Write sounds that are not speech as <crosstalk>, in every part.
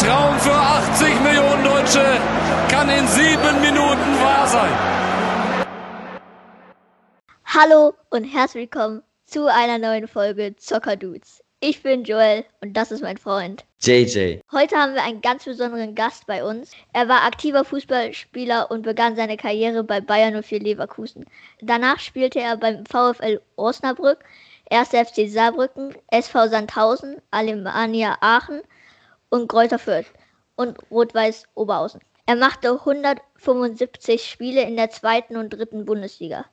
Traum für 80 Millionen Deutsche kann in sieben Minuten wahr sein. Hallo und herzlich willkommen zu einer neuen Folge Zocker Dudes. Ich bin Joel und das ist mein Freund. JJ. Heute haben wir einen ganz besonderen Gast bei uns. Er war aktiver Fußballspieler und begann seine Karriere bei Bayern 04 Leverkusen. Danach spielte er beim VfL Osnabrück, 1. FC Saarbrücken, SV Sandhausen, Alemannia Aachen und Kräuter Fürth und Rot-Weiß Oberhausen. Er machte 175 Spiele in der zweiten und dritten Bundesliga.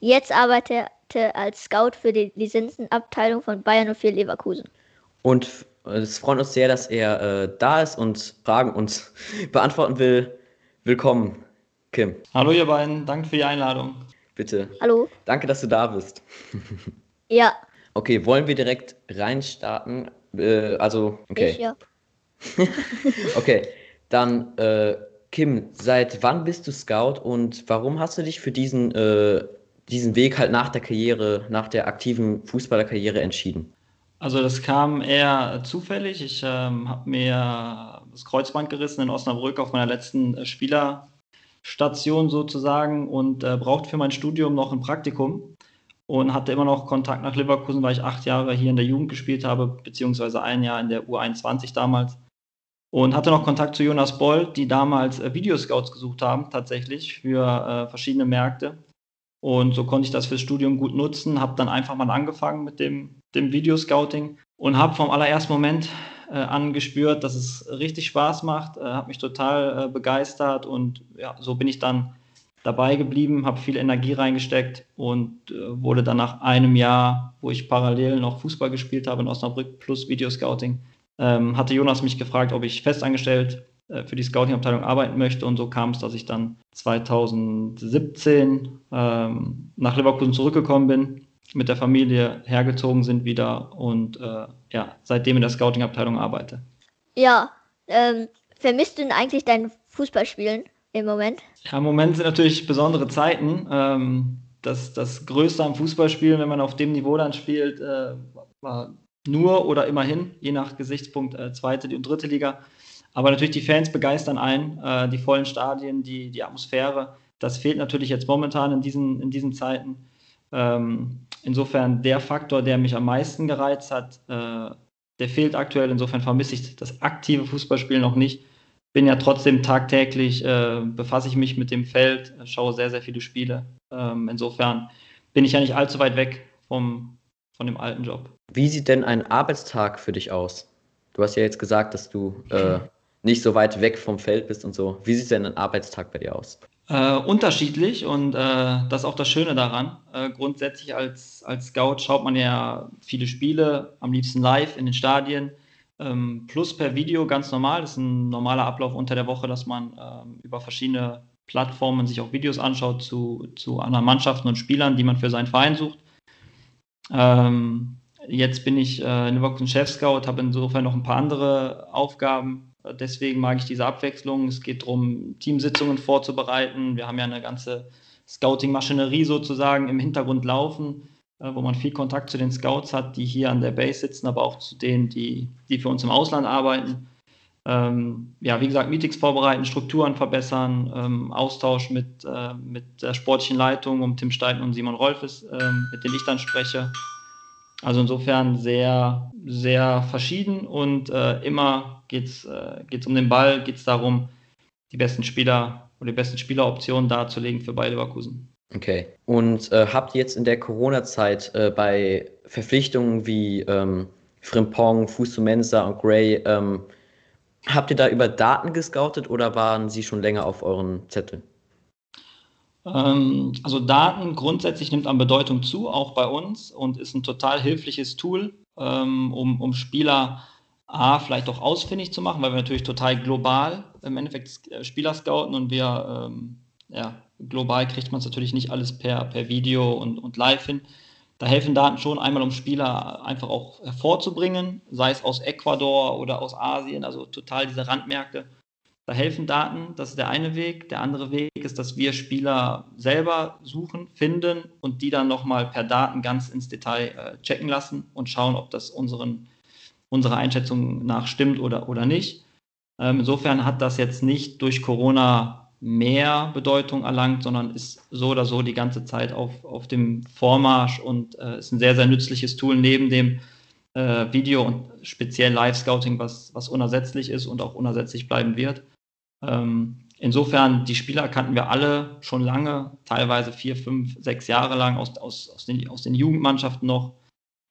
Jetzt arbeitet er als Scout für die Lizenzenabteilung von Bayern 04 Leverkusen. Und es freut uns sehr, dass er äh, da ist und Fragen uns <laughs> beantworten will. Willkommen, Kim. Hallo ihr beiden, danke für die Einladung. Bitte. Hallo. Danke, dass du da bist. <laughs> Ja. Okay, wollen wir direkt reinstarten? Äh, also, okay. Ich, ja. <laughs> okay, dann äh, Kim, seit wann bist du Scout und warum hast du dich für diesen, äh, diesen Weg halt nach der Karriere, nach der aktiven Fußballerkarriere entschieden? Also das kam eher zufällig. Ich ähm, habe mir das Kreuzband gerissen in Osnabrück auf meiner letzten äh, Spielerstation sozusagen und äh, brauchte für mein Studium noch ein Praktikum und hatte immer noch Kontakt nach Leverkusen, weil ich acht Jahre hier in der Jugend gespielt habe, beziehungsweise ein Jahr in der U21 damals. Und hatte noch Kontakt zu Jonas Boll, die damals äh, Videoscouts gesucht haben, tatsächlich für äh, verschiedene Märkte. Und so konnte ich das fürs Studium gut nutzen, habe dann einfach mal angefangen mit dem, dem Videoscouting und habe vom allerersten Moment äh, an gespürt, dass es richtig Spaß macht, äh, habe mich total äh, begeistert und ja, so bin ich dann dabei geblieben, habe viel Energie reingesteckt und äh, wurde dann nach einem Jahr, wo ich parallel noch Fußball gespielt habe in Osnabrück plus Videoscouting, ähm, hatte Jonas mich gefragt, ob ich festangestellt äh, für die Scouting-Abteilung arbeiten möchte und so kam es, dass ich dann 2017 ähm, nach Leverkusen zurückgekommen bin, mit der Familie hergezogen sind wieder und äh, ja, seitdem in der Scouting-Abteilung arbeite. Ja, ähm, vermisst du denn eigentlich dein Fußballspielen? im Moment? Ja, im Moment sind natürlich besondere Zeiten. Ähm, das, das Größte am Fußballspielen, wenn man auf dem Niveau dann spielt, äh, war nur oder immerhin, je nach Gesichtspunkt, äh, zweite und dritte Liga. Aber natürlich die Fans begeistern ein, äh, die vollen Stadien, die, die Atmosphäre. Das fehlt natürlich jetzt momentan in diesen, in diesen Zeiten. Ähm, insofern der Faktor, der mich am meisten gereizt hat, äh, der fehlt aktuell. Insofern vermisse ich das aktive Fußballspielen noch nicht bin ja trotzdem tagtäglich, äh, befasse ich mich mit dem Feld, schaue sehr, sehr viele Spiele. Ähm, insofern bin ich ja nicht allzu weit weg vom, von dem alten Job. Wie sieht denn ein Arbeitstag für dich aus? Du hast ja jetzt gesagt, dass du äh, nicht so weit weg vom Feld bist und so. Wie sieht denn ein Arbeitstag bei dir aus? Äh, unterschiedlich und äh, das ist auch das Schöne daran. Äh, grundsätzlich als, als Scout schaut man ja viele Spiele, am liebsten live in den Stadien ähm, plus per Video ganz normal. Das ist ein normaler Ablauf unter der Woche, dass man ähm, über verschiedene Plattformen sich auch Videos anschaut zu, zu anderen Mannschaften und Spielern, die man für seinen Verein sucht. Ähm, jetzt bin ich äh, in Leverkusen Chef-Scout, habe insofern noch ein paar andere Aufgaben. Deswegen mag ich diese Abwechslung. Es geht darum, Teamsitzungen vorzubereiten. Wir haben ja eine ganze Scouting-Maschinerie sozusagen im Hintergrund laufen äh, wo man viel Kontakt zu den Scouts hat, die hier an der Base sitzen, aber auch zu denen, die, die für uns im Ausland arbeiten. Ähm, ja, wie gesagt, Meetings vorbereiten, Strukturen verbessern, ähm, Austausch mit, äh, mit der sportlichen Leitung um Tim Steiten und Simon Rolfes, äh, mit denen ich dann spreche. Also insofern sehr, sehr verschieden und äh, immer geht es äh, um den Ball, geht es darum, die besten Spieler oder die besten Spieleroptionen darzulegen für beide Leverkusen. Okay. Und äh, habt ihr jetzt in der Corona-Zeit äh, bei Verpflichtungen wie ähm, Frimpong, Fusumensa und Gray, ähm, habt ihr da über Daten gescoutet oder waren sie schon länger auf euren Zetteln? Ähm, also Daten grundsätzlich nimmt an Bedeutung zu, auch bei uns, und ist ein total hilfliches Tool, ähm, um, um Spieler A, vielleicht auch ausfindig zu machen, weil wir natürlich total global im Endeffekt äh, Spieler scouten und wir ähm, ja, global kriegt man es natürlich nicht alles per, per Video und, und live hin. Da helfen Daten schon einmal, um Spieler einfach auch hervorzubringen, sei es aus Ecuador oder aus Asien, also total diese Randmärkte. Da helfen Daten, das ist der eine Weg. Der andere Weg ist, dass wir Spieler selber suchen, finden und die dann nochmal per Daten ganz ins Detail äh, checken lassen und schauen, ob das unseren, unserer Einschätzung nach stimmt oder, oder nicht. Ähm, insofern hat das jetzt nicht durch Corona mehr Bedeutung erlangt, sondern ist so oder so die ganze Zeit auf, auf dem Vormarsch und äh, ist ein sehr, sehr nützliches Tool neben dem äh, Video und speziell Live-Scouting, was, was unersetzlich ist und auch unersetzlich bleiben wird. Ähm, insofern, die Spieler kannten wir alle schon lange, teilweise vier, fünf, sechs Jahre lang aus, aus, aus, den, aus den Jugendmannschaften noch.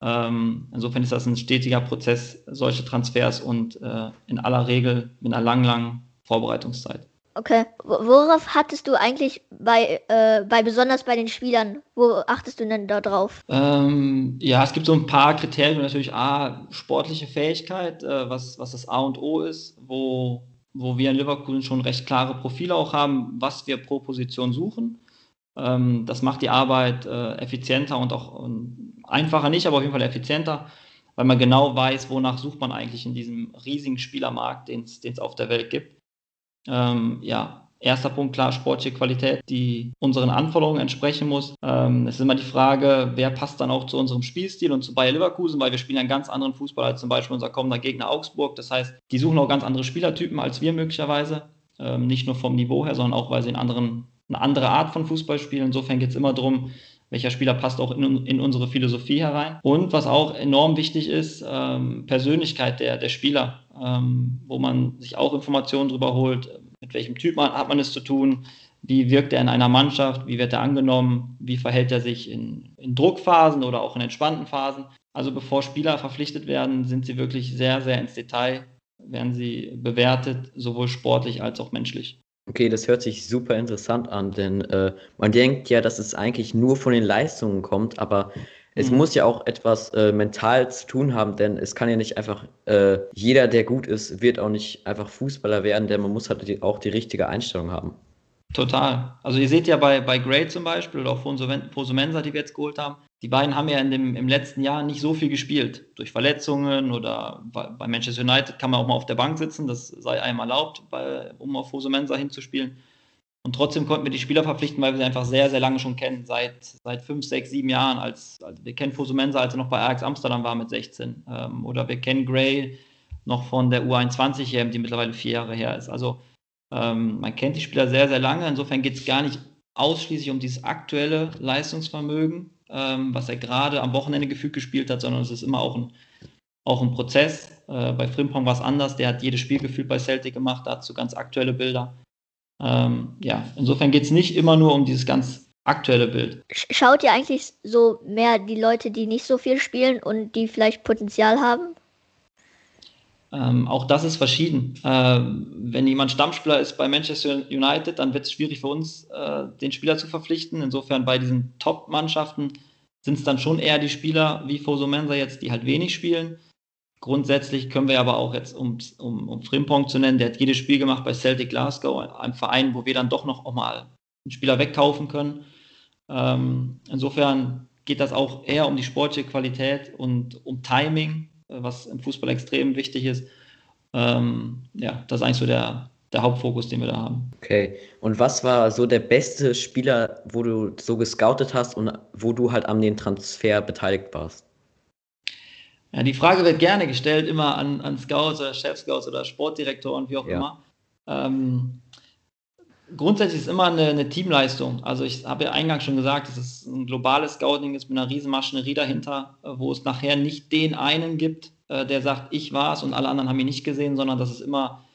Ähm, insofern ist das ein stetiger Prozess, solche Transfers und äh, in aller Regel mit einer langen, langen Vorbereitungszeit. Okay. Worauf hattest du eigentlich bei, äh, bei besonders bei den Spielern, wo achtest du denn da drauf? Ähm, ja, es gibt so ein paar Kriterien, natürlich A, sportliche Fähigkeit, äh, was, was das A und O ist, wo, wo wir in Liverpool schon recht klare Profile auch haben, was wir pro Position suchen. Ähm, das macht die Arbeit äh, effizienter und auch ähm, einfacher nicht, aber auf jeden Fall effizienter, weil man genau weiß, wonach sucht man eigentlich in diesem riesigen Spielermarkt, den es auf der Welt gibt. Ähm, ja, erster Punkt klar, sportliche Qualität, die unseren Anforderungen entsprechen muss. Ähm, es ist immer die Frage, wer passt dann auch zu unserem Spielstil und zu Bayer Leverkusen, weil wir spielen einen ganz anderen Fußball als zum Beispiel unser kommender Gegner Augsburg. Das heißt, die suchen auch ganz andere Spielertypen als wir möglicherweise. Ähm, nicht nur vom Niveau her, sondern auch, weil sie in anderen, eine andere Art von Fußball spielen. Insofern geht es immer darum, welcher Spieler passt auch in, in, unsere Philosophie herein. Und was auch enorm wichtig ist, ähm, Persönlichkeit der, der Spieler ähm, wo man sich auch Informationen darüber holt, mit welchem Typ man, hat man es zu tun, wie wirkt er in einer Mannschaft, wie wird er angenommen, wie verhält er sich in, in Druckphasen oder auch in entspannten Phasen. Also bevor Spieler verpflichtet werden, sind sie wirklich sehr, sehr ins Detail, werden sie bewertet, sowohl sportlich als auch menschlich. Okay, das hört sich super interessant an, denn äh, man denkt ja, dass es eigentlich nur von den Leistungen kommt, aber es mhm. muss ja auch etwas äh, mental zu tun haben, denn es kann ja nicht einfach, äh, jeder, der gut ist, wird auch nicht einfach Fußballer werden, denn man muss halt die, auch die richtige Einstellung haben. Total. Also ihr seht ja bei, bei Gray zum Beispiel oder auch Fosumensa, die wir jetzt geholt haben, die beiden haben ja in dem, im letzten Jahr nicht so viel gespielt. Durch Verletzungen oder bei, Manchester United kann man auch mal auf der Bank sitzen, das sei einem erlaubt, bei, um auf Fosumensa hinzuspielen. Und trotzdem konnten wir die Spieler verpflichten, weil wir sie einfach sehr, sehr lange schon kennen. Seit, seit fünf, sechs, sieben Jahren. Als, also wir kennen Fosumensa, als er noch bei Ajax Amsterdam war mit 16. Ähm, oder wir kennen Gray noch von der U21 EM, die mittlerweile vier Jahre her ist. Also ähm, man kennt die Spieler sehr, sehr lange. Insofern geht es gar nicht ausschließlich um dieses aktuelle Leistungsvermögen, ähm, was er gerade am Wochenende gefühlt gespielt hat, sondern es ist immer auch ein, auch ein Prozess. Äh, bei Frimpong war es anders. Der hat jedes Spiel gefühlt bei Celtic gemacht, dazu ganz aktuelle Bilder. Ähm, ja, insofern geht es nicht immer nur um dieses ganz aktuelle Bild. Schaut ihr eigentlich so mehr die Leute, die nicht so viel spielen und die vielleicht Potenzial haben? Ähm, auch das ist verschieden. Ähm, wenn jemand Stammspieler ist bei Manchester United, dann wird es schwierig für uns, äh, den Spieler zu verpflichten. Insofern bei diesen Top-Mannschaften sind es dann schon eher die Spieler wie Foso Mensa jetzt, die halt wenig spielen. Grundsätzlich können wir aber auch jetzt, um, um, um Frimpong zu nennen, der hat jedes Spiel gemacht bei Celtic Glasgow, einem Verein, wo wir dann doch noch mal einen Spieler wegkaufen können. Ähm, insofern geht das auch eher um die sportliche Qualität und um Timing, was im Fußball extrem wichtig ist. Ähm, ja, das ist eigentlich so der, der Hauptfokus, den wir da haben. Okay, und was war so der beste Spieler, wo du so gescoutet hast und wo du halt an den Transfer beteiligt warst? Ja, die Frage wird gerne gestellt, immer an, an Scouts oder Chef-Scouts oder Sportdirektoren, wie auch ja. immer. Ähm, grundsätzlich ist es immer eine, eine, Teamleistung. Also ich habe ja eingangs schon gesagt, es ist ein globales Scouting, ist mit einer riesen Maschinerie dahinter, äh, wo es nachher nicht den einen gibt, äh, der sagt, ich war es und alle anderen haben ihn nicht gesehen, sondern das ist immer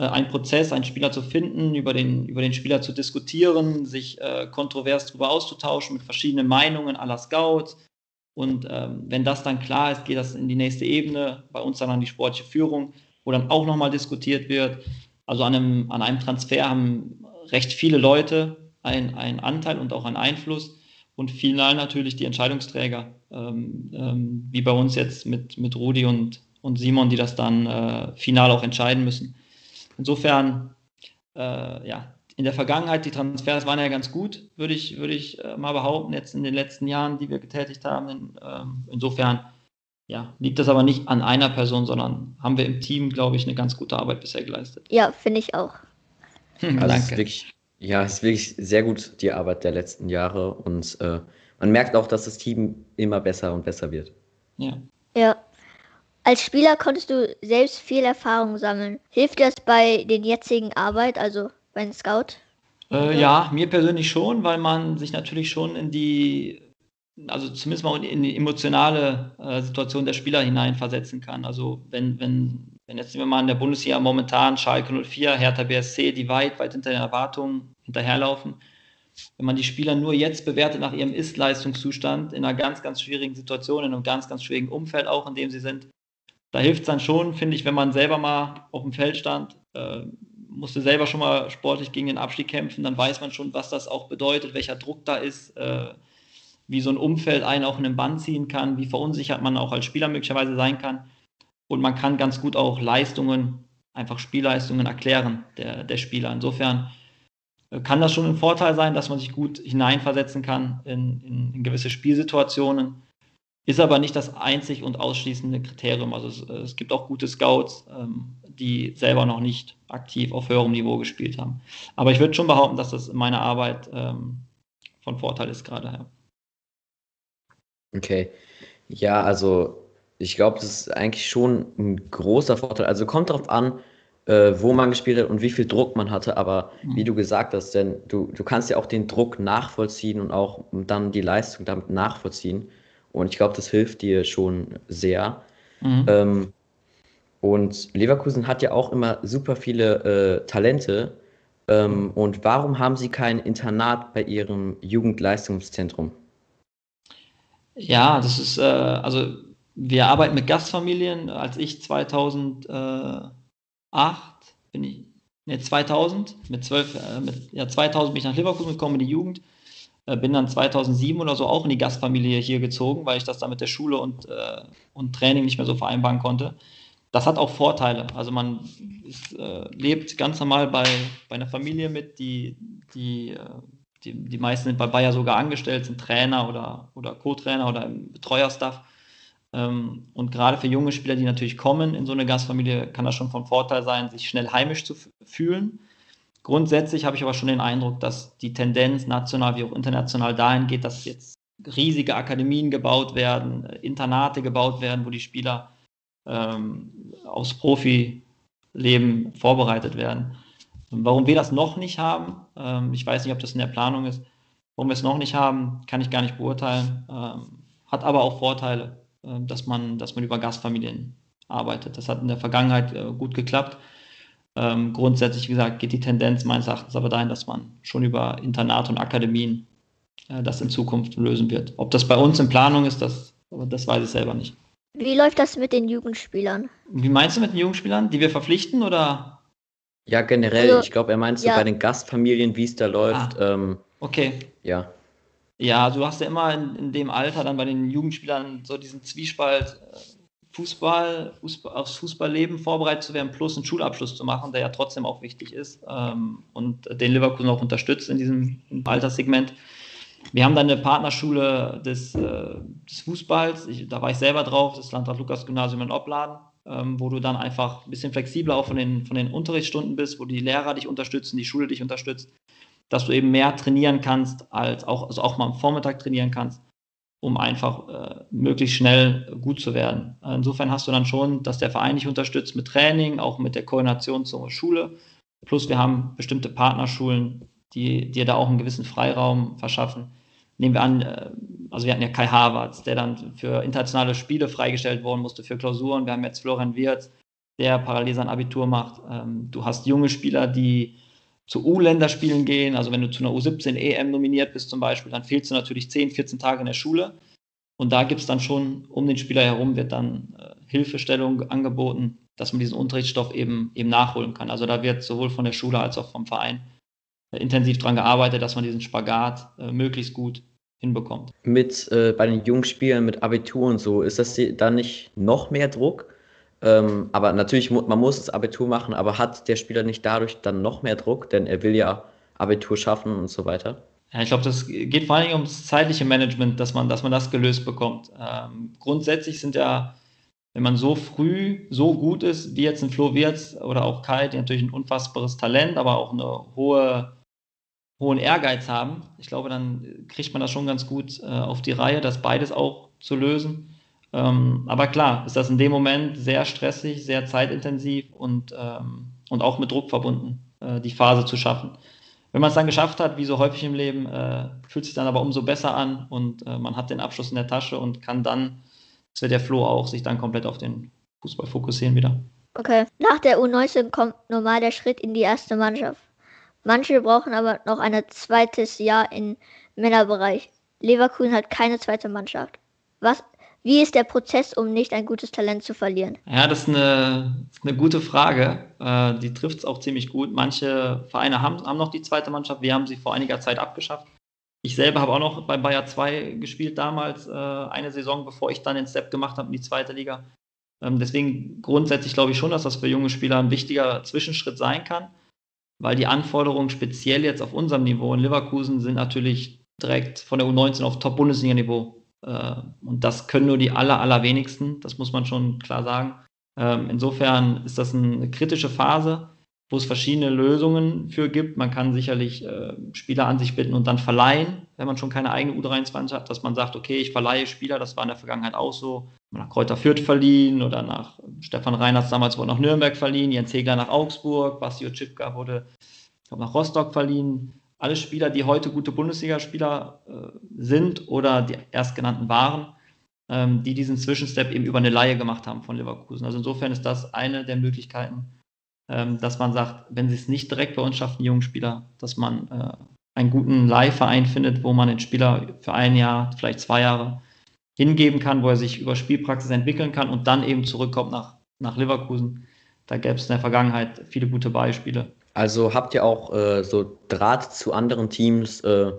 äh, ein Prozess, einen Spieler zu finden, über den, über den Spieler zu diskutieren, sich kontrovers darüber auszutauschen mit verschiedenen Meinungen aller Scouts, und ähm, wenn das dann klar ist, geht das in die nächste Ebene, bei uns dann an die sportliche Führung, wo dann auch nochmal diskutiert wird. Also an einem, an einem Transfer haben recht viele Leute einen, einen Anteil und auch einen Einfluss und final natürlich die Entscheidungsträger, ähm, ähm, wie bei uns jetzt mit, mit Rudi und, und Simon, die das dann äh, final auch entscheiden müssen. Insofern, äh, ja, in der Vergangenheit, die Transfers waren ja ganz gut, würde ich, würde ich äh, mal behaupten, jetzt in den letzten Jahren, die wir getätigt haben. In, ähm, insofern ja, liegt das aber nicht an einer Person, sondern haben wir im Team, glaube ich, eine ganz gute Arbeit bisher geleistet. Ja, finde ich auch. Hm, also danke. Wirklich, ja, es ist wirklich sehr gut, die Arbeit der letzten Jahre. Und äh, man merkt auch, dass das Team immer besser und besser wird. Ja. Ja. Als Spieler konntest du selbst viel Erfahrung sammeln. Hilft das bei den jetzigen Arbeit, also beim Scout? Äh, ja, mir persönlich schon, weil man sich natürlich schon in die, also zumindest mal in die emotionale äh, Situation der Spieler hineinversetzen kann. Also wenn, wenn, wenn jetzt nehmen wir mal in der Bundesliga momentan Schalke 04, Hertha BSC, die weit, weit hinter den Erwartungen hinterherlaufen, wenn man die Spieler nur jetzt bewertet nach ihrem Ist-Leistungszustand in einer ganz, ganz schwierigen Situation, in einem ganz, ganz schwierigen Umfeld auch, in dem sie sind, da hilft es dann schon, finde ich, wenn man selber mal auf dem Feld stand, äh, musste selber schon mal sportlich gegen den Abstieg kämpfen, dann weiß man schon, was das auch bedeutet, welcher Druck da ist, äh, wie so ein Umfeld einen auch in den Bann ziehen kann, wie verunsichert man auch als Spieler möglicherweise sein kann. Und man kann ganz gut auch Leistungen, einfach Spielleistungen erklären der, der Spieler. Insofern äh, kann das schon ein Vorteil sein, dass man sich gut hineinversetzen kann in, in, in gewisse Spielsituationen. Ist aber nicht das einzig und ausschließende Kriterium. Also es, es gibt auch gute Scouts, ähm, die selber noch nicht aktiv auf höherem Niveau gespielt haben. Aber ich würde schon behaupten, dass das in meiner Arbeit ähm, von Vorteil ist gerade. Ja. Okay. Ja, also ich glaube, das ist eigentlich schon ein großer Vorteil. Also kommt darauf an, äh, wo man gespielt hat und wie viel Druck man hatte. Aber mhm. wie du gesagt hast, denn du, du kannst ja auch den Druck nachvollziehen und auch dann die Leistung damit nachvollziehen. Und ich glaube, das hilft dir schon sehr. Mhm. Ähm, und Leverkusen hat ja auch immer super viele äh, Talente. Ähm, und warum haben sie kein Internat bei ihrem Jugendleistungszentrum? Ja, das ist, äh, also wir arbeiten mit Gastfamilien. Als ich 2008 bin ich, ne, 2000, mit 12, äh, mit, ja, 2000 bin ich nach Leverkusen gekommen in die Jugend. Äh, bin dann 2007 oder so auch in die Gastfamilie hier gezogen, weil ich das dann mit der Schule und, äh, und Training nicht mehr so vereinbaren konnte. Das hat auch Vorteile. Also man ist, äh, lebt ganz normal bei, bei einer Familie mit, die, die, äh, die, die meisten sind bei Bayer sogar angestellt, sind Trainer oder, oder Co-Trainer oder im Betreuerstaff. Ähm, und gerade für junge Spieler, die natürlich kommen in so eine Gastfamilie, kann das schon von Vorteil sein, sich schnell heimisch zu fühlen Grundsätzlich habe ich aber schon den Eindruck, dass die Tendenz national wie auch international dahin geht, dass jetzt riesige Akademien gebaut werden, Internate gebaut werden, wo die Spieler ähm, aufs Profileben vorbereitet werden. Warum wir das noch nicht haben, ähm, ich weiß nicht, ob das in der Planung ist, warum wir es noch nicht haben, kann ich gar nicht beurteilen. Ähm, hat aber auch Vorteile, äh, dass, man, dass man über Gastfamilien arbeitet. Das hat in der Vergangenheit äh, gut geklappt. Ähm, grundsätzlich, wie gesagt, geht die Tendenz meines Erachtens aber dahin, dass man schon über Internate und Akademien äh, das in Zukunft lösen wird. Ob das bei uns in Planung ist, das, das weiß ich selber nicht. Wie läuft das mit den Jugendspielern? Wie meinst du mit den Jugendspielern, die wir verpflichten oder? Ja, generell. Also, ich glaube, er meint so ja. bei den Gastfamilien, wie es da läuft. Ah, ähm, okay. Ja. Ja, du hast ja immer in, in, dem Alter dann bei den Jugendspielern so diesen Zwiespalt. Äh, Fußball, Fußball, aufs Fußballleben vorbereitet zu werden, plus einen Schulabschluss zu machen, der ja trotzdem auch wichtig ist ähm, und den Leverkusen auch unterstützt in diesem Alterssegment. Wir haben dann eine Partnerschule des, äh, des Fußballs, ich, da war ich selber drauf, das Landrat Lukas Gymnasium in Opladen, ähm, wo du dann einfach ein bisschen flexibler auch von den, von den Unterrichtsstunden bist, wo die Lehrer dich unterstützen, die Schule dich unterstützt, dass du eben mehr trainieren kannst, als auch, also auch mal am Vormittag trainieren kannst um einfach äh, möglichst schnell gut zu werden. Insofern hast du dann schon, dass der Verein dich unterstützt mit Training, auch mit der Koordination zur Schule. Plus wir haben bestimmte Partnerschulen, die dir da auch einen gewissen Freiraum verschaffen. Nehmen wir an, äh, also wir hatten ja Kai Havertz, der dann für internationale Spiele freigestellt worden musste für Klausuren. Wir haben jetzt Florian Wirtz, der parallel sein Abitur macht. Ähm, du hast junge Spieler, die zu U-Länderspielen gehen. Also wenn du zu einer U17 EM nominiert bist zum Beispiel, dann fehlst du natürlich 10, 14 Tage in der Schule. Und da gibt es dann schon um den Spieler herum wird dann äh, Hilfestellung angeboten, dass man diesen Unterrichtsstoff eben, eben nachholen kann. Also da wird sowohl von der Schule als auch vom Verein äh, intensiv daran gearbeitet, dass man diesen Spagat äh, möglichst gut hinbekommt. Mit äh, bei den jungen Spielern mit Abitur und so, ist das dann nicht noch mehr Druck? Ähm, aber natürlich, man muss das Abitur machen, aber hat der Spieler nicht dadurch dann noch mehr Druck, denn er will ja Abitur schaffen und so weiter? Ja, ich glaube, das geht vor Dingen ums zeitliche Management, dass man, dass man das gelöst bekommt. Ähm, grundsätzlich sind ja, wenn man so früh so gut ist, wie jetzt ein Flo Wirtz oder auch Kai, die natürlich ein unfassbares Talent, aber auch eine hohe, hohen Ehrgeiz haben, ich glaube, dann kriegt man das schon ganz gut äh, auf die Reihe, das beides auch zu lösen. Ähm, aber klar, ist das in dem Moment sehr stressig, sehr zeitintensiv und, ähm, und auch mit Druck verbunden, äh, die Phase zu schaffen. Wenn man es dann geschafft hat, wie so häufig im Leben, äh, fühlt sich dann aber umso besser an und äh, man hat den Abschluss in der Tasche und kann dann, das wird der Flo auch, sich dann komplett auf den Fußball fokussieren wieder. Okay. Nach der U19 kommt normal der Schritt in die erste Mannschaft. Manche brauchen aber noch ein zweites Jahr im Männerbereich. Leverkusen hat keine zweite Mannschaft. Was, wie ist der Prozess, um nicht ein gutes Talent zu verlieren? Ja, das ist eine, eine gute Frage. Äh, die trifft es auch ziemlich gut. Manche Vereine haben, haben noch die zweite Mannschaft. Wir haben sie vor einiger Zeit abgeschafft. Ich selber habe auch noch bei Bayer 2 gespielt damals, äh, eine Saison, bevor ich dann den Step gemacht habe in die zweite Liga. Ähm, deswegen grundsätzlich glaube ich schon, dass das für junge Spieler ein wichtiger Zwischenschritt sein kann, weil die Anforderungen speziell jetzt auf unserem Niveau in Leverkusen sind natürlich direkt von der U19 auf Top-Bundesliga-Niveau. Äh, und das können nur die aller, allerwenigsten, das muss man schon klar sagen. Ähm, insofern ist das eine kritische Phase wo es verschiedene Lösungen für gibt. Man kann sicherlich äh, Spieler an sich bitten und dann verleihen, wenn man schon keine eigene U23 hat, dass man sagt, okay, ich verleihe Spieler, das war in der Vergangenheit auch so. Nach Kräuter Fürth verliehen oder nach Stefan Reinhardt damals wurde nach Nürnberg verliehen, Jens Hegler nach Augsburg, Bastio Cipka wurde nach Rostock verliehen. Alle Spieler, die heute gute Bundesligaspieler äh, sind oder die erstgenannten waren, ähm, die diesen Zwischenstep eben über eine Laie gemacht haben von Leverkusen. Also insofern ist das eine der Möglichkeiten, ähm, dass man sagt, wenn sie es nicht direkt bei uns schaffen, die jungen Spieler, dass man äh, einen guten Leihverein findet, wo man den Spieler für ein Jahr, vielleicht zwei Jahre hingeben kann, wo er sich über Spielpraxis entwickeln kann und dann eben zurückkommt nach, nach Leverkusen. Da gäbe es in der Vergangenheit viele gute Beispiele. Also habt ihr auch äh, so Draht zu anderen Teams, äh,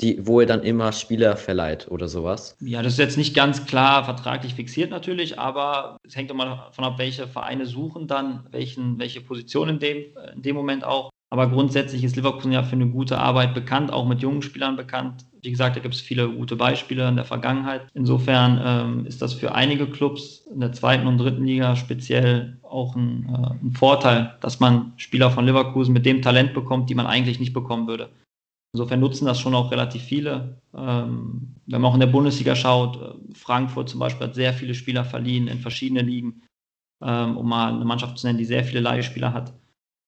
die, wo ihr dann immer Spieler verleiht oder sowas? Ja, das ist jetzt nicht ganz klar vertraglich fixiert natürlich, aber es hängt immer davon ab, welche Vereine suchen dann, welchen, welche Position in dem, in dem Moment auch. Aber grundsätzlich ist Leverkusen ja für eine gute Arbeit bekannt, auch mit jungen Spielern bekannt. Wie gesagt, da gibt es viele gute Beispiele in der Vergangenheit. Insofern ähm, ist das für einige Clubs in der zweiten und dritten Liga speziell auch ein, äh, ein Vorteil, dass man Spieler von Leverkusen mit dem Talent bekommt, die man eigentlich nicht bekommen würde. Insofern nutzen das schon auch relativ viele. Ähm, wenn man auch in der Bundesliga schaut, äh, Frankfurt zum Beispiel hat sehr viele Spieler verliehen in verschiedene Ligen, ähm, um mal eine Mannschaft zu nennen, die sehr viele Leihspieler hat.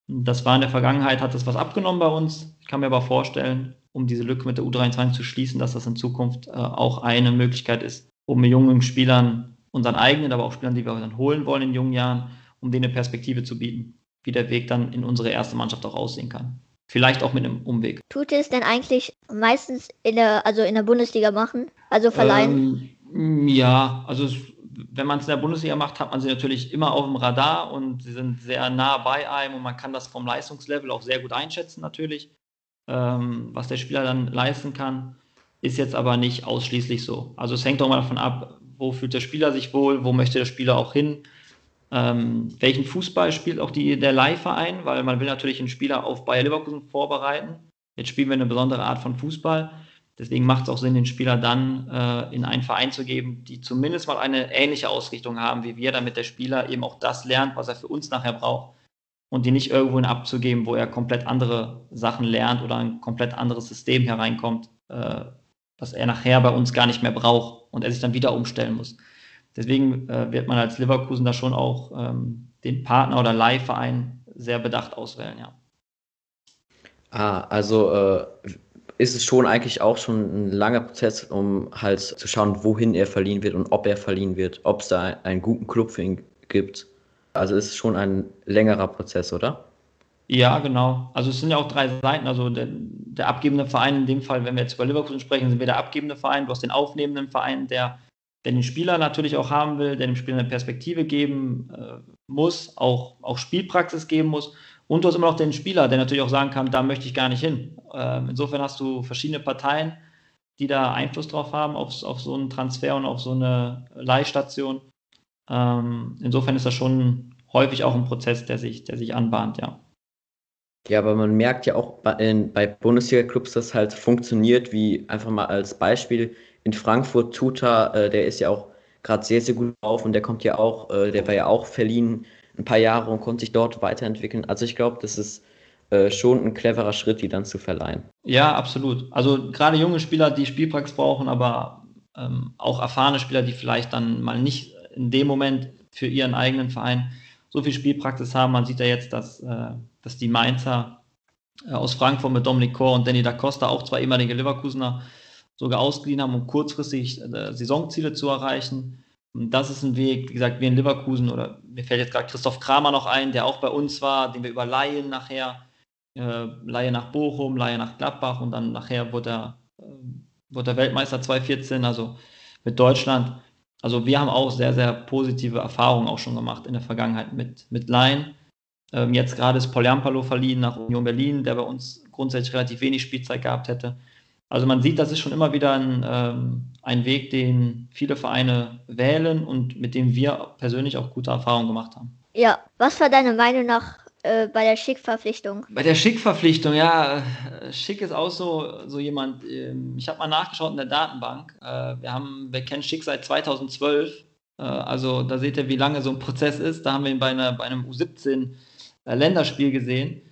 Das war in der Vergangenheit, hat das was abgenommen bei uns. Ich kann mir aber vorstellen, um diese Lücke mit der U23 zu schließen, dass das in Zukunft äh, auch eine Möglichkeit ist, um jungen Spielern, unseren eigenen, aber auch Spielern, die wir dann holen wollen in jungen Jahren, um denen eine Perspektive zu bieten, wie der Weg dann in unsere erste Mannschaft auch aussehen kann. Vielleicht auch mit einem Umweg. Tut es denn eigentlich meistens in der, also in der Bundesliga machen? Also verleihen? Ähm, ja, also es, wenn man es in der Bundesliga macht, hat man sie natürlich immer auf dem Radar und sie sind sehr nah bei einem und man kann das vom Leistungslevel auch sehr gut einschätzen natürlich, ähm, was der Spieler dann leisten kann. Ist jetzt aber nicht ausschließlich so. Also es hängt auch mal davon ab, wo fühlt der Spieler sich wohl, wo möchte der Spieler auch hin ähm, welchen Fußball spielt auch die, der Leihverein, weil man will natürlich einen Spieler auf Bayer Leverkusen vorbereiten. Jetzt spielen wir eine besondere Art von Fußball. Deswegen macht es auch Sinn, den Spieler dann äh, in einen Verein zu geben, die zumindest mal eine ähnliche Ausrichtung haben wie wir, damit der Spieler eben auch das lernt, was er für uns nachher braucht. Und die nicht irgendwohin abzugeben, wo er komplett andere Sachen lernt oder ein komplett anderes System hereinkommt, äh, was er nachher bei uns gar nicht mehr braucht und er sich dann wieder umstellen muss. Deswegen äh, wird man als Leverkusen da schon auch ähm, den Partner oder Leihverein sehr bedacht auswählen, ja. Ah, also äh, ist es schon eigentlich auch schon ein langer Prozess, um halt zu schauen, wohin er verliehen wird und ob er verliehen wird, ob es da einen guten Club für ihn gibt. Also ist es schon ein längerer Prozess, oder? Ja, genau. Also es sind ja auch drei Seiten. Also der, der abgebende Verein, in dem Fall, wenn wir jetzt über Leverkusen sprechen, sind wir der abgebende Verein. Du hast den aufnehmenden Verein, der der den Spieler natürlich auch haben will, der dem Spieler eine Perspektive geben äh, muss, auch, auch Spielpraxis geben muss. Und du hast immer noch den Spieler, der natürlich auch sagen kann, da möchte ich gar nicht hin. Ähm, insofern hast du verschiedene Parteien, die da Einfluss drauf haben, auf, auf so einen Transfer und auf so eine Leihstation. Ähm, insofern ist das schon häufig auch ein Prozess, der sich, der sich anbahnt, ja. Ja, aber man merkt ja auch bei, bei Bundesliga-Clubs, dass halt funktioniert, wie einfach mal als Beispiel, in Frankfurt, Tuta, äh, der ist ja auch gerade sehr, sehr gut drauf und der kommt ja auch, äh, der war ja auch verliehen ein paar Jahre und konnte sich dort weiterentwickeln. Also ich glaube, das ist äh, schon ein cleverer Schritt, die dann zu verleihen. Ja, absolut. Also gerade junge Spieler, die Spielpraxis brauchen, aber ähm, auch erfahrene Spieler, die vielleicht dann mal nicht in dem Moment für ihren eigenen Verein so viel Spielpraxis haben. Man sieht ja jetzt, dass, äh, dass die Mainzer äh, aus Frankfurt mit Dominik Kor und Danny da Costa, auch zwei ehemalige Leverkusener, sogar ausgeliehen haben, um kurzfristig äh, Saisonziele zu erreichen. Und das ist ein Weg, wie gesagt, wir in Leverkusen oder mir fällt jetzt gerade Christoph Kramer noch ein, der auch bei uns war, den wir über Laien nachher, äh, Laie nach Bochum, Laie nach Gladbach und dann nachher wurde er, äh, wurde er Weltmeister 2014, also mit Deutschland. Also wir haben auch sehr, sehr positive Erfahrungen auch schon gemacht in der Vergangenheit mit, mit Laien. Ähm, jetzt gerade ist Poliampalo verliehen nach Union Berlin, der bei uns grundsätzlich relativ wenig Spielzeit gehabt hätte. Also man sieht, das ist schon immer wieder ein, ähm, ein Weg, den viele Vereine wählen und mit dem wir persönlich auch gute Erfahrungen gemacht haben. Ja, was war deine Meinung nach äh, bei der Schick-Verpflichtung? Bei der Schick-Verpflichtung, ja, äh, Schick ist auch so, so jemand, äh, ich habe mal nachgeschaut in der Datenbank, äh, wir, haben, wir kennen Schick seit 2012, äh, also da seht ihr, wie lange so ein Prozess ist, da haben wir ihn bei, einer, bei einem U17 äh, Länderspiel gesehen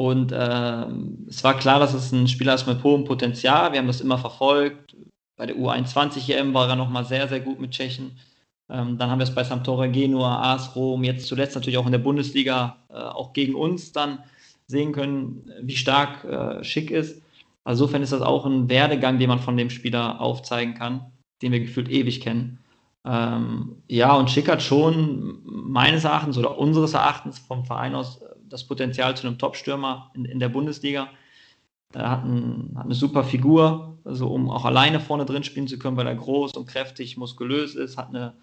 und ähm, es war klar, dass es ein Spieler ist mit hohem Potenzial. Wir haben das immer verfolgt. Bei der U21 EM war er nochmal sehr, sehr gut mit Tschechen. Ähm, dann haben wir es bei Sampdoria Genua, AS Rom, jetzt zuletzt natürlich auch in der Bundesliga, äh, auch gegen uns dann sehen können, wie stark äh, Schick ist. Also insofern ist das auch ein Werdegang, den man von dem Spieler aufzeigen kann, den wir gefühlt ewig kennen. Ähm, ja, und Schick hat schon meines Erachtens oder unseres Erachtens vom Verein aus das Potenzial zu einem Top-Stürmer in, in der Bundesliga. Er hat, ein, hat, eine super Figur, also um auch alleine vorne drin spielen zu können, weil er groß und kräftig, muskulös ist, hat eine,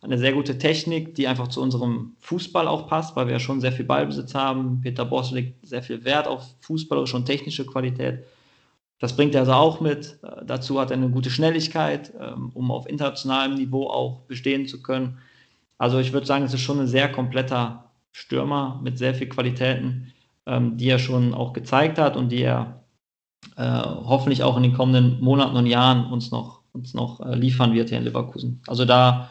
eine sehr gute Technik, die einfach zu unserem Fußball auch passt, weil wir ja schon sehr viel Ballbesitz haben. Peter Boss legt sehr viel Wert auf fußballerische und technische Qualität. Das bringt er also auch mit. Äh, dazu hat er eine gute Schnelligkeit, ähm, um auf internationalem Niveau auch bestehen zu können. Also ich würde sagen, es ist schon ein sehr kompletter Stürmer mit sehr viel Qualitäten, ähm, die er schon auch gezeigt hat und die er äh, hoffentlich auch in den kommenden Monaten und Jahren uns noch, uns noch äh, liefern wird hier in Leverkusen. Also da,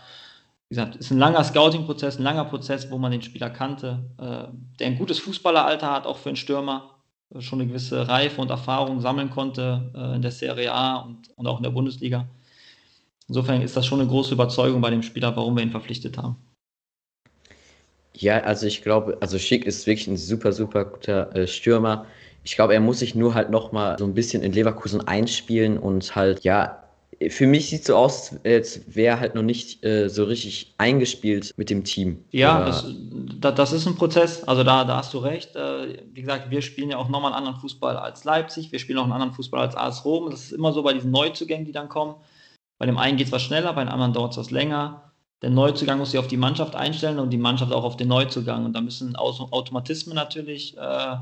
wie gesagt, ist ein langer Scouting-Prozess, ein langer Prozess, wo man den Spieler kannte, äh, der ein gutes Fußballeralter hat, auch für einen Stürmer, äh, schon eine gewisse Reife und Erfahrung sammeln konnte äh, in der Serie A und, und auch in der Bundesliga. Insofern ist das schon eine große Überzeugung bei dem Spieler, warum wir ihn verpflichtet haben. Ja, also ich glaube, also Schick ist wirklich ein super, super guter äh, Stürmer. Ich glaube, er muss sich nur halt nochmal so ein bisschen in Leverkusen einspielen und halt, ja, für mich sieht es so aus, als wäre halt noch nicht äh, so richtig eingespielt mit dem Team. Ja, das, das, ist ein Prozess. Also da, da hast du recht. Äh, wie gesagt, wir spielen ja auch nochmal einen anderen Fußball als Leipzig. Wir spielen auch einen anderen Fußball als AS Rom. Das ist immer so bei diesen Neuzugängen, die dann kommen. Bei dem einen geht es was schneller, bei dem anderen dauert es was länger der Neuzugang muss sich auf die Mannschaft einstellen und die Mannschaft auch auf den Neuzugang. Und da müssen Automatismen natürlich äh,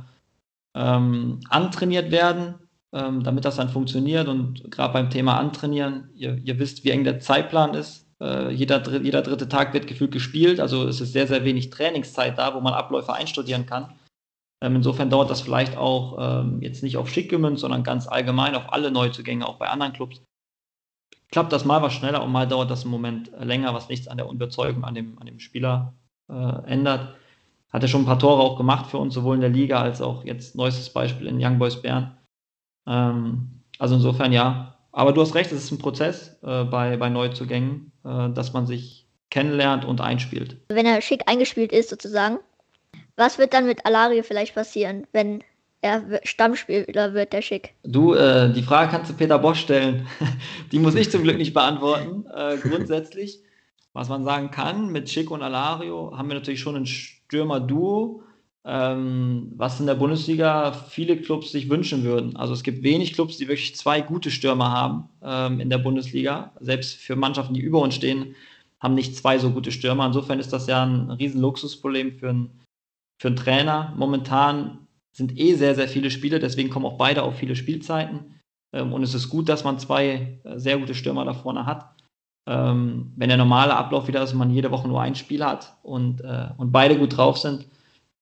ähm, antrainiert werden, ähm, damit das dann funktioniert. Und gerade beim Thema Antrainieren, ihr, ihr, wisst, wie eng der Zeitplan ist. Äh, jeder, jeder dritte Tag wird gefühlt gespielt, also es ist sehr, sehr wenig Trainingszeit da, wo man Abläufe einstudieren kann. Ähm, insofern dauert das vielleicht auch ähm, jetzt nicht auf Schick gemünzt, sondern ganz allgemein auf alle Neuzugänge, auch bei anderen Clubs klappt das mal was schneller und mal dauert das einen Moment länger, was nichts an der Überzeugung an dem, an dem Spieler äh, ändert. Hat er schon ein paar Tore auch gemacht für uns, sowohl in der Liga als auch jetzt neuestes Beispiel in Young Boys Bern. Ähm, also insofern ja. Aber du hast recht, es ist ein Prozess äh, bei, bei Neuzugängen, äh, dass man sich kennenlernt und einspielt. Wenn er schick eingespielt ist sozusagen, was wird dann mit Alario vielleicht passieren, wenn er Stammspieler wird, der Schick. Du, äh, die Frage kannst du Peter Bosch stellen. <laughs> die muss ich zum Glück nicht beantworten. Äh, grundsätzlich, <laughs> was man sagen kann, mit Schick und Alario haben wir natürlich schon ein Stürmer-Duo, ähm, was in der Bundesliga viele Clubs sich wünschen würden. Also es gibt wenig Clubs, die wirklich zwei gute Stürmer haben ähm, in der Bundesliga. Selbst für Mannschaften, die über uns stehen, haben nicht zwei so gute Stürmer. Insofern ist das ja ein riesen Luxusproblem für einen, für einen Trainer. Momentan sind eh sehr, sehr viele Spiele, deswegen kommen auch beide auf viele Spielzeiten. Ähm, und es ist gut, dass man zwei äh, sehr gute Stürmer da vorne hat. Ähm, wenn der normale Ablauf wieder ist und man jede Woche nur ein Spiel hat und, äh, und beide gut drauf sind,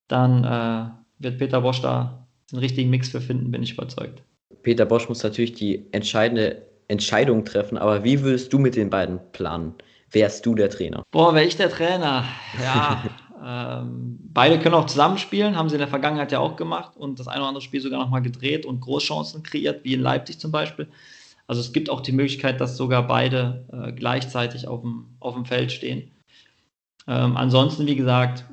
dann äh, wird Peter Bosch da den richtigen Mix für finden, bin ich überzeugt. Peter Bosch muss natürlich die entscheidende Entscheidung treffen, aber wie würdest du mit den beiden planen? Wärst du der Trainer? Boah, wäre ich der Trainer? Ja, <laughs> Ähm, beide können auch zusammenspielen, haben sie in der Vergangenheit ja auch gemacht und das eine oder andere Spiel sogar nochmal gedreht und Großchancen kreiert, wie in Leipzig zum Beispiel. Also es gibt auch die Möglichkeit, dass sogar beide äh, gleichzeitig auf dem, auf dem Feld stehen. Ähm, ansonsten, wie gesagt,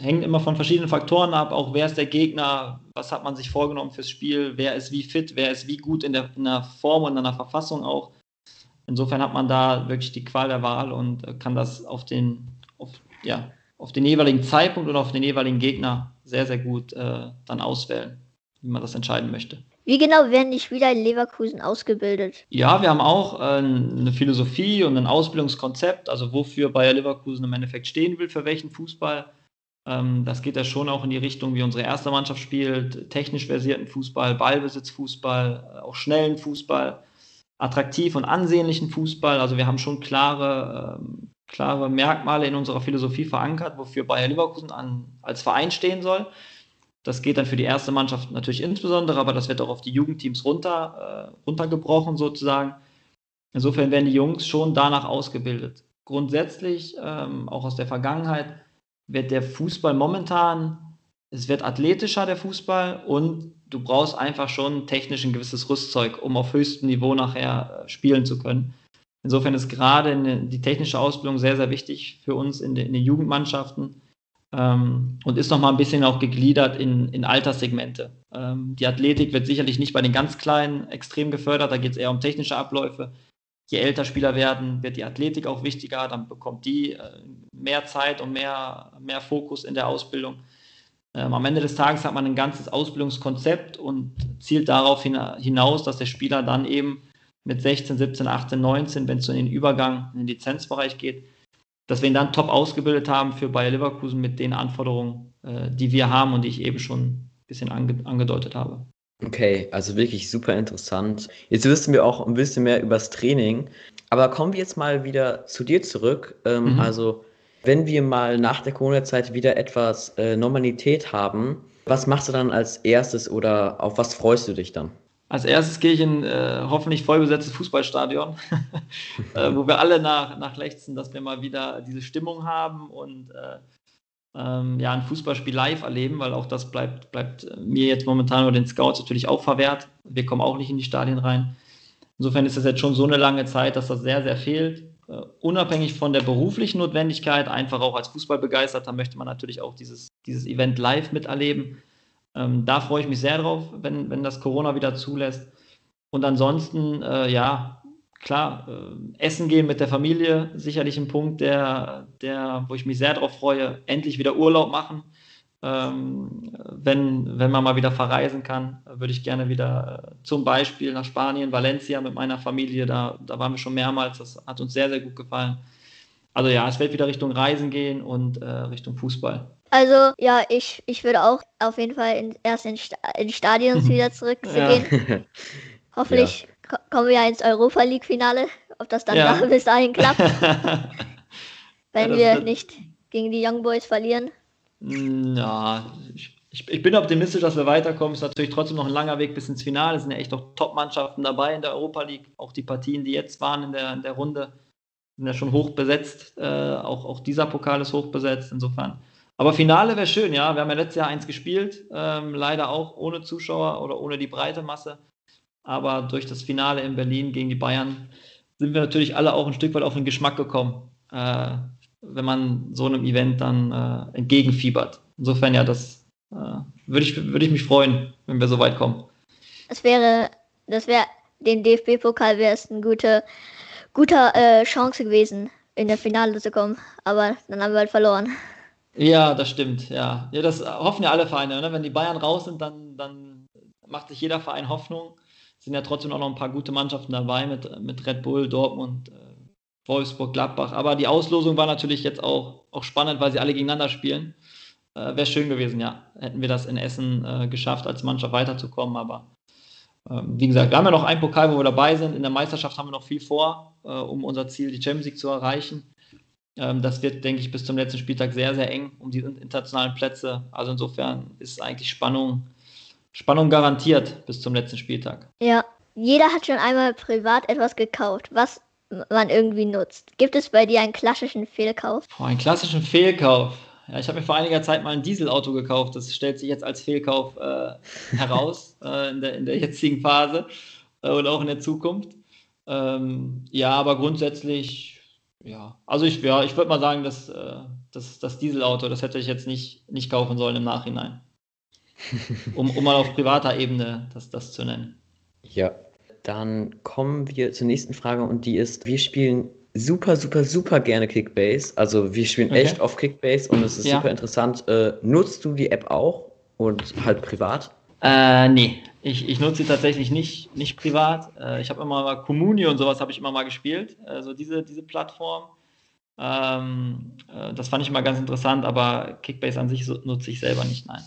hängt immer von verschiedenen Faktoren ab. Auch wer ist der Gegner, was hat man sich vorgenommen fürs Spiel, wer ist wie fit, wer ist wie gut in der, in der Form und in der Verfassung auch. Insofern hat man da wirklich die Qual der Wahl und äh, kann das auf den, auf, ja, auf den jeweiligen Zeitpunkt oder auf den jeweiligen Gegner sehr, sehr gut äh, dann auswählen, wie man das entscheiden möchte. Wie genau werden die Spieler in Leverkusen ausgebildet? Ja, wir haben auch äh, eine Philosophie und ein Ausbildungskonzept, also wofür Bayer Leverkusen im Endeffekt stehen will, für welchen Fußball. Ähm, das geht ja schon auch in die Richtung, wie unsere erste Mannschaft spielt, technisch versierten Fußball, Ballbesitzfußball, äh, auch schnellen Fußball, attraktiv und ansehnlichen Fußball. Also wir haben schon klare, ähm, klare Merkmale in unserer Philosophie verankert, wofür Bayer Leverkusen an, als Verein stehen soll. Das geht dann für die erste Mannschaft natürlich insbesondere, aber das wird auch auf die Jugendteams runter, äh, runtergebrochen sozusagen. Insofern werden die Jungs schon danach ausgebildet. Grundsätzlich, ähm, auch aus der Vergangenheit, wird der Fußball momentan, es wird athletischer, der Fußball, und du brauchst einfach schon technisch ein gewisses Rüstzeug, um auf höchstem Niveau nachher äh, spielen zu können. Insofern ist gerade die technische Ausbildung sehr, sehr wichtig für uns in, den Jugendmannschaften ähm, und ist nochmal ein bisschen auch gegliedert in, in Alterssegmente. Ähm, die Athletik wird sicherlich nicht bei den ganz Kleinen extrem gefördert, da geht es eher um technische Abläufe. Je älter Spieler werden, wird die Athletik auch wichtiger, dann bekommt die äh, mehr Zeit und mehr, mehr Fokus in der Ausbildung. Ähm, am Ende des Tages hat man ein ganzes Ausbildungskonzept und zielt darauf hinaus, dass der Spieler dann eben mit 16, 17, 18, 19, wenn es so in den Übergang, in den Lizenzbereich geht, dass wir ihn dann top ausgebildet haben für Bayer Leverkusen mit den Anforderungen, äh, die wir haben und die ich eben schon ein bisschen ange angedeutet habe. Okay, also wirklich super interessant. Jetzt wissen wir auch ein bisschen mehr über das Training. Aber kommen wir jetzt mal wieder zu dir zurück. Ähm, mhm. Also, wenn wir mal nach der Corona-Zeit wieder etwas äh, Normalität haben, was machst du dann als erstes oder auf was freust du dich dann? Als erstes gehe ich in äh, hoffentlich vollbesetztes Fußballstadion, <laughs> äh, wo wir alle nach, nach lechzen, dass wir mal wieder diese Stimmung haben und äh, ähm, ja, ein Fußballspiel live erleben, weil auch das bleibt, bleibt mir jetzt momentan oder den Scouts natürlich auch verwehrt. Wir kommen auch nicht in die Stadien rein. Insofern ist das jetzt schon so eine lange Zeit, dass das sehr, sehr fehlt. Uh, unabhängig von der beruflichen Notwendigkeit, einfach auch als Fußballbegeisterter möchte man natürlich auch dieses, dieses Event live miterleben. Ähm, da freue ich mich sehr drauf, wenn, wenn das Corona wieder zulässt. Und ansonsten, äh, ja, klar, äh, essen gehen mit der Familie, sicherlich ein Punkt, der, der, wo ich mich sehr drauf freue, endlich wieder Urlaub machen. Ähm, wenn, wenn man mal wieder verreisen kann, würde ich gerne wieder äh, zum Beispiel nach Spanien, Valencia mit meiner Familie, da, da waren wir schon mehrmals, das hat uns sehr, sehr gut gefallen. Also ja, es wird wieder Richtung Reisen gehen und äh, Richtung Fußball. Also ja, ich, ich würde auch auf jeden Fall in, erst in, Sta in Stadions <laughs> wieder zurückgehen. Ja. <laughs> Hoffentlich ja. kommen wir ja ins Europa League-Finale, ob das dann ja. <laughs> bis dahin klappt. wenn wir nicht gegen die Young Boys verlieren. Mm, ja, ich, ich, bin optimistisch, dass wir weiterkommen. Es ist natürlich trotzdem noch ein langer Weg bis ins Finale. Es sind ja echt auch Top-Mannschaften dabei in der Europa League. Auch die Partien, die jetzt waren in der, in der Runde, sind ja schon hoch besetzt. Äh, auch, auch dieser Pokal ist hoch besetzt. Insofern. Aber Finale wäre schön, ja. Wir haben ja letztes Jahr eins gespielt, ähm, leider auch ohne Zuschauer oder ohne die breite Masse. Aber durch das Finale in Berlin gegen die Bayern sind wir natürlich alle auch ein Stück weit auf den Geschmack gekommen, äh, wenn man so einem Event dann äh, entgegenfiebert. Insofern ja, das äh, würde ich, würd ich mich freuen, wenn wir so weit kommen. Das wäre, das wäre, den DFB-Pokal wäre es ein guter guter äh, Chance gewesen, in der Finale zu kommen. Aber dann haben wir halt verloren. Ja, das stimmt, ja. Ja, das hoffen ja alle Vereine. Ne? Wenn die Bayern raus sind, dann, dann macht sich jeder Verein Hoffnung. Es sind ja trotzdem auch noch ein paar gute Mannschaften dabei mit, mit Red Bull, Dortmund, äh, Wolfsburg, Gladbach. Aber die Auslosung war natürlich jetzt auch, auch spannend, weil sie alle gegeneinander spielen. Äh, Wäre schön gewesen, ja. Hätten wir das in Essen äh, geschafft, als Mannschaft weiterzukommen. Aber ähm, wie gesagt, wir haben ja noch einen Pokal, wo wir dabei sind. In der Meisterschaft haben wir noch viel vor, äh, um unser Ziel, die Champions League zu erreichen. Ähm, das wird, denke ich, bis zum letzten Spieltag sehr, sehr eng um die internationalen Plätze. Also insofern ist eigentlich Spannung, Spannung garantiert bis zum letzten Spieltag. Ja, jeder hat schon einmal privat etwas gekauft, was man irgendwie nutzt. Gibt es bei dir einen klassischen Fehlkauf? Oh, einen klassischen Fehlkauf. Ja, ich habe mir vor einiger Zeit mal ein Dieselauto gekauft. Das stellt sich jetzt als Fehlkauf äh, <laughs> heraus äh, in, der, in der jetzigen Phase äh, und auch in der Zukunft. Ähm, ja, aber grundsätzlich, ja. Also ich, ja, ich würde mal sagen, dass äh, das, das Dieselauto, das hätte ich jetzt nicht, nicht kaufen sollen im Nachhinein. <laughs> um, um mal auf privater Ebene das, das zu nennen. Ja, dann kommen wir zur nächsten Frage und die ist, wir spielen super, super, super gerne Kickbase. Also wir spielen okay. echt oft Kickbase und es ist ja. super interessant. Äh, nutzt du die App auch und halt privat? Äh, nee, ich, ich nutze sie tatsächlich nicht, nicht privat. Äh, ich habe immer mal Communio und sowas habe ich immer mal gespielt. Also diese, diese Plattform. Ähm, äh, das fand ich immer ganz interessant, aber Kickbase an sich so, nutze ich selber nicht, nein.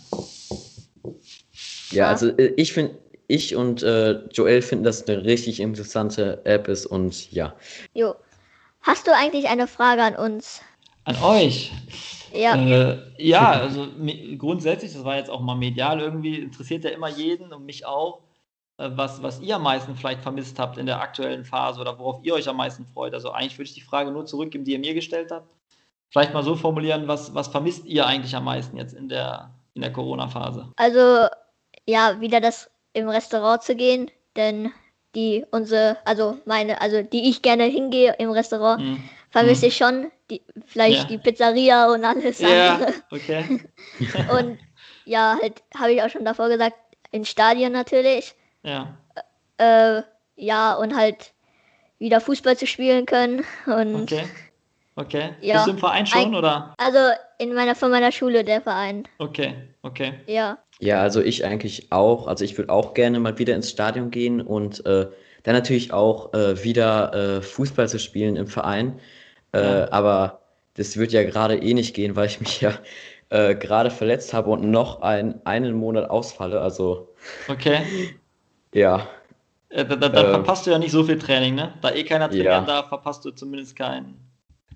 Ja, also äh, ich finde, ich und äh, Joel finden, dass es eine richtig interessante App ist und ja. Jo. Hast du eigentlich eine Frage an uns? An euch? Ja. Äh, ja, also grundsätzlich, das war jetzt auch mal medial irgendwie, interessiert ja immer jeden und mich auch, äh, was, was ihr am meisten vielleicht vermisst habt in der aktuellen Phase oder worauf ihr euch am meisten freut. Also eigentlich würde ich die Frage nur zurückgeben, die ihr mir gestellt habt. Vielleicht mal so formulieren, was, was vermisst ihr eigentlich am meisten jetzt in der, in der Corona-Phase? Also, ja, wieder das im Restaurant zu gehen, denn die unsere, also meine, also die ich gerne hingehe im Restaurant, mhm. Vermisse mhm. ich schon. Die, vielleicht ja. die Pizzeria und alles ja, andere. Okay. <laughs> <laughs> und ja, halt, habe ich auch schon davor gesagt, in Stadien natürlich. Ja. Äh, ja, und halt wieder Fußball zu spielen können. Und okay. Okay. Ja. Bist du im Verein schon, Ein, oder? Also in meiner, von meiner Schule, der Verein. Okay, okay. Ja. Ja, also ich eigentlich auch. Also ich würde auch gerne mal wieder ins Stadion gehen und äh, dann natürlich auch äh, wieder äh, Fußball zu spielen im Verein. Äh, ja. Aber das wird ja gerade eh nicht gehen, weil ich mich ja äh, gerade verletzt habe und noch ein, einen Monat ausfalle. Also. Okay. <laughs> ja. Äh, da, da, da verpasst du ja nicht so viel Training, ne? Da eh keiner trainieren ja. darf, verpasst du zumindest keinen.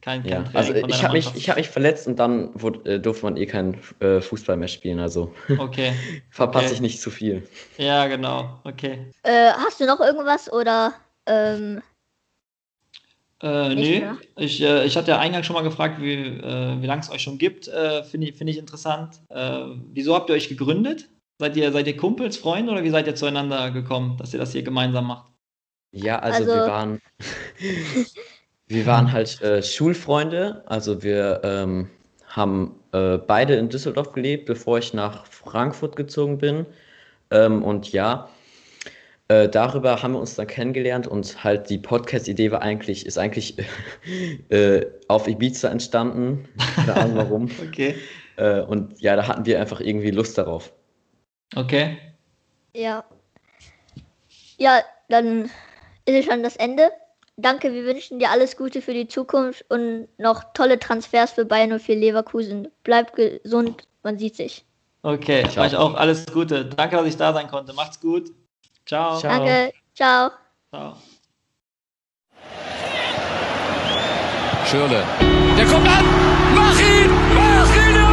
Kein, kein ja, also ich habe mich, hab mich verletzt und dann wurde, äh, durfte man eh keinen äh, Fußball mehr spielen, also <laughs> okay. verpasse okay. ich nicht zu viel. Ja, genau, okay. Äh, hast du noch irgendwas oder ähm, äh, nee, ich, äh, ich hatte ja eingangs schon mal gefragt, wie, äh, wie lange es euch schon gibt. Äh, Finde ich, find ich interessant. Äh, wieso habt ihr euch gegründet? Seid ihr, seid ihr Kumpels, Freunde oder wie seid ihr zueinander gekommen, dass ihr das hier gemeinsam macht? Ja, also, also wir waren <laughs> Wir waren halt äh, Schulfreunde, also wir ähm, haben äh, beide in Düsseldorf gelebt, bevor ich nach Frankfurt gezogen bin. Ähm, und ja, äh, darüber haben wir uns dann kennengelernt und halt die Podcast-Idee war eigentlich, ist eigentlich <laughs> äh, auf Ibiza entstanden. Keine Ahnung warum. <laughs> okay. Äh, und ja, da hatten wir einfach irgendwie Lust darauf. Okay. Ja. Ja, dann ist es schon das Ende. Danke, wir wünschen dir alles Gute für die Zukunft und noch tolle Transfers für Bayern und für Leverkusen. Bleib gesund, man sieht sich. Okay, ich euch auch alles Gute. Danke, dass ich da sein konnte. Macht's gut. Ciao. ciao. Danke, ciao. Ciao. Schürle. Der kommt an! Mach ihn!